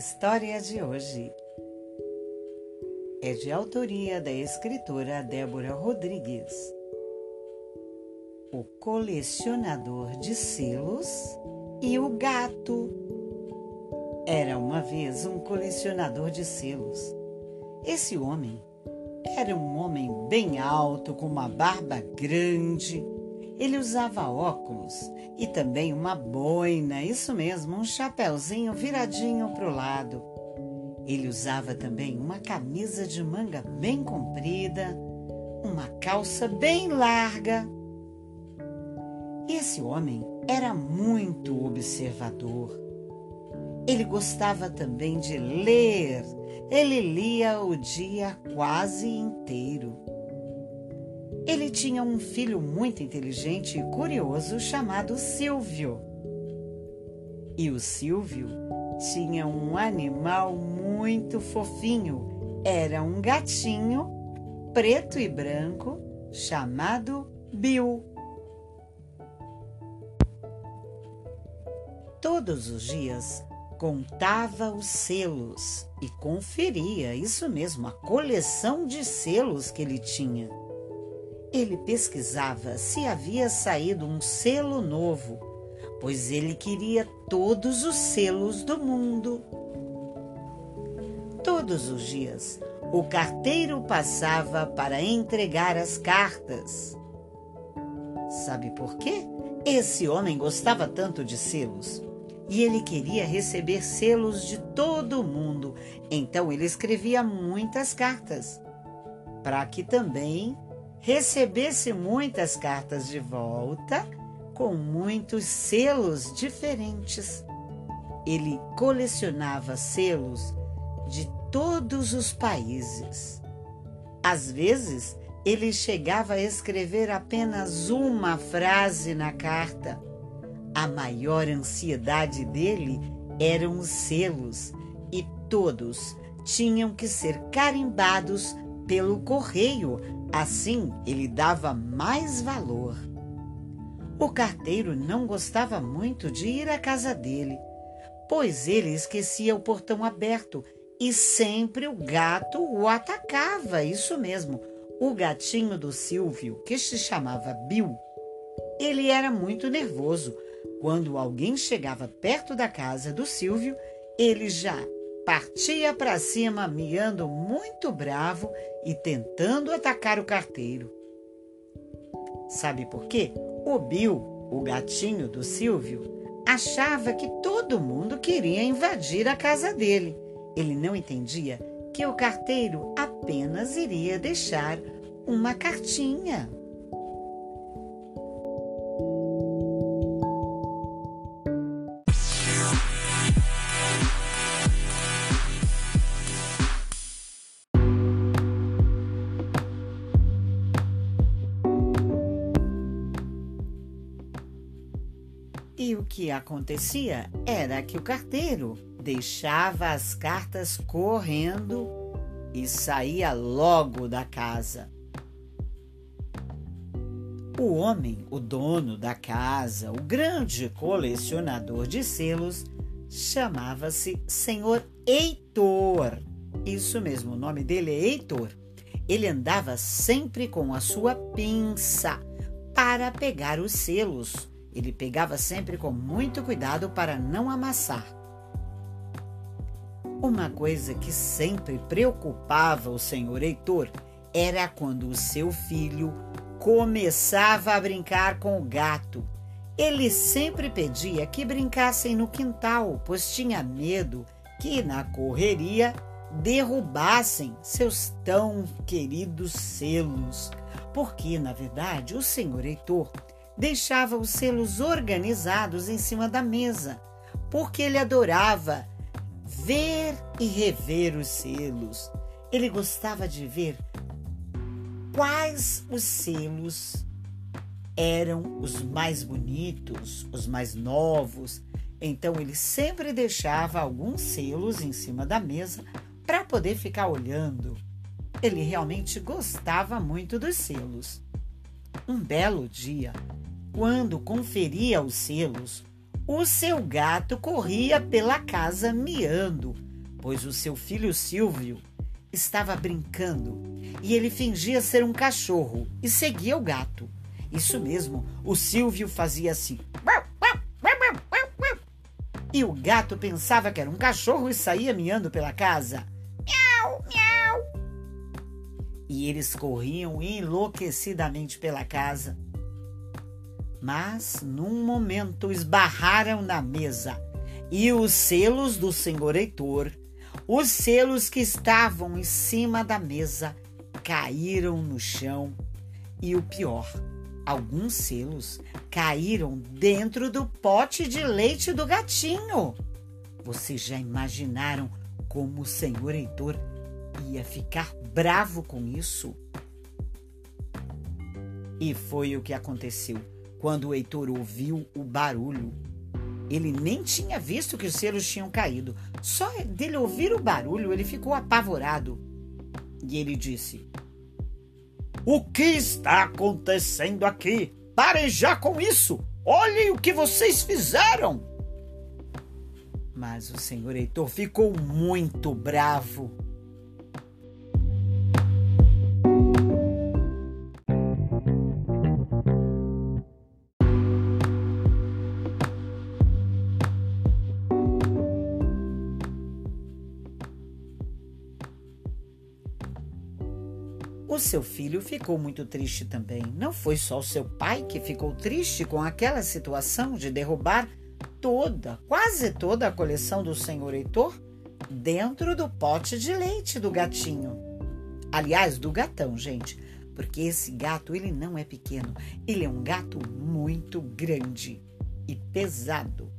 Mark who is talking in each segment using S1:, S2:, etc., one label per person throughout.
S1: história de hoje é de autoria da escritora Débora Rodrigues. O colecionador de selos e o gato. Era uma vez um colecionador de selos. Esse homem era um homem bem alto, com uma barba grande. Ele usava óculos e também uma boina, isso mesmo, um chapéuzinho viradinho para o lado. Ele usava também uma camisa de manga bem comprida, uma calça bem larga. Esse homem era muito observador. Ele gostava também de ler. Ele lia o dia quase inteiro. Ele tinha um filho muito inteligente e curioso chamado Silvio. E o Silvio tinha um animal muito fofinho. Era um gatinho preto e branco chamado Bill. Todos os dias contava os selos e conferia, isso mesmo, a coleção de selos que ele tinha. Ele pesquisava se havia saído um selo novo, pois ele queria todos os selos do mundo. Todos os dias, o carteiro passava para entregar as cartas. Sabe por quê? Esse homem gostava tanto de selos e ele queria receber selos de todo o mundo. Então ele escrevia muitas cartas para que também recebesse muitas cartas de volta com muitos selos diferentes. Ele colecionava selos de todos os países. Às vezes, ele chegava a escrever apenas uma frase na carta. A maior ansiedade dele eram os selos e todos tinham que ser carimbados pelo correio Assim, ele dava mais valor. O carteiro não gostava muito de ir à casa dele, pois ele esquecia o portão aberto e sempre o gato o atacava. Isso mesmo, o gatinho do Silvio, que se chamava Bill. Ele era muito nervoso. Quando alguém chegava perto da casa do Silvio, ele já partia para cima, miando muito bravo e tentando atacar o carteiro. Sabe por quê? O Bill, o gatinho do Silvio, achava que todo mundo queria invadir a casa dele. Ele não entendia que o carteiro apenas iria deixar uma cartinha. Que acontecia era que o carteiro deixava as cartas correndo e saía logo da casa. O homem, o dono da casa, o grande colecionador de selos, chamava-se Senhor Heitor. Isso mesmo, o nome dele é Heitor. Ele andava sempre com a sua pinça para pegar os selos ele pegava sempre com muito cuidado para não amassar. Uma coisa que sempre preocupava o senhor Heitor era quando o seu filho começava a brincar com o gato. Ele sempre pedia que brincassem no quintal, pois tinha medo que na correria derrubassem seus tão queridos selos. Porque, na verdade, o senhor Heitor deixava os selos organizados em cima da mesa, porque ele adorava ver e rever os selos. Ele gostava de ver quais os selos eram os mais bonitos, os mais novos. Então ele sempre deixava alguns selos em cima da mesa para poder ficar olhando. Ele realmente gostava muito dos selos. Um belo dia, quando conferia os selos, o seu gato corria pela casa miando. pois o seu filho Silvio estava brincando e ele fingia ser um cachorro e seguia o gato. Isso mesmo, o Silvio fazia assim. E o gato pensava que era um cachorro e saía miando pela casa. Miau, miau. E eles corriam enlouquecidamente pela casa. Mas, num momento, esbarraram na mesa e os selos do senhor Heitor, os selos que estavam em cima da mesa, caíram no chão. E o pior, alguns selos caíram dentro do pote de leite do gatinho. Vocês já imaginaram como o senhor Heitor ia ficar bravo com isso? E foi o que aconteceu quando o Heitor ouviu o barulho. Ele nem tinha visto que os selos tinham caído. Só dele ouvir o barulho, ele ficou apavorado. E ele disse: O que está acontecendo aqui? Parem já com isso! Olhem o que vocês fizeram! Mas o senhor Heitor ficou muito bravo. Seu filho ficou muito triste também. Não foi só seu pai que ficou triste com aquela situação de derrubar toda, quase toda a coleção do senhor Heitor dentro do pote de leite do gatinho. Aliás, do gatão, gente, porque esse gato ele não é pequeno, ele é um gato muito grande e pesado.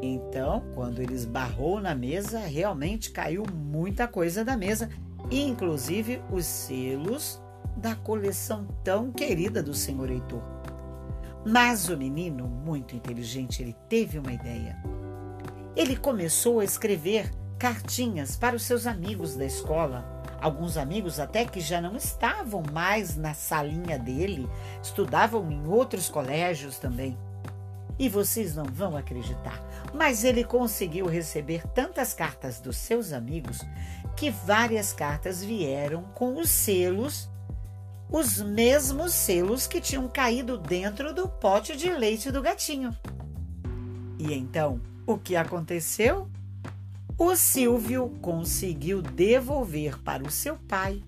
S1: Então, quando ele esbarrou na mesa, realmente caiu muita coisa da mesa inclusive os selos da coleção tão querida do senhor Heitor. Mas o menino, muito inteligente, ele teve uma ideia. Ele começou a escrever cartinhas para os seus amigos da escola, alguns amigos até que já não estavam mais na salinha dele, estudavam em outros colégios também. E vocês não vão acreditar, mas ele conseguiu receber tantas cartas dos seus amigos que várias cartas vieram com os selos, os mesmos selos que tinham caído dentro do pote de leite do gatinho. E então, o que aconteceu? O Silvio conseguiu devolver para o seu pai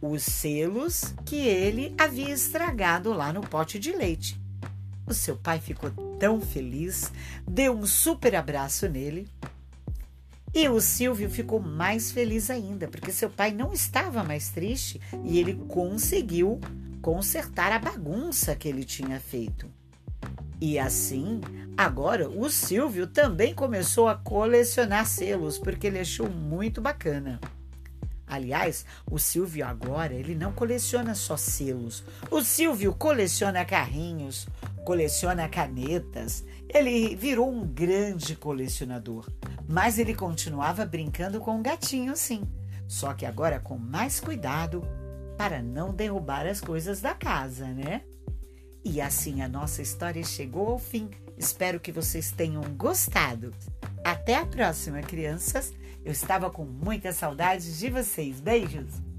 S1: os selos que ele havia estragado lá no pote de leite. O seu pai ficou tão feliz, deu um super abraço nele e o Silvio ficou mais feliz ainda, porque seu pai não estava mais triste e ele conseguiu consertar a bagunça que ele tinha feito. E assim, agora o Silvio também começou a colecionar selos, porque ele achou muito bacana. Aliás, o Silvio agora ele não coleciona só selos. O Silvio coleciona carrinhos, coleciona canetas. Ele virou um grande colecionador. Mas ele continuava brincando com o gatinho, sim. Só que agora com mais cuidado para não derrubar as coisas da casa, né? E assim a nossa história chegou ao fim. Espero que vocês tenham gostado. Até a próxima, crianças. Eu estava com muitas saudades de vocês. Beijos!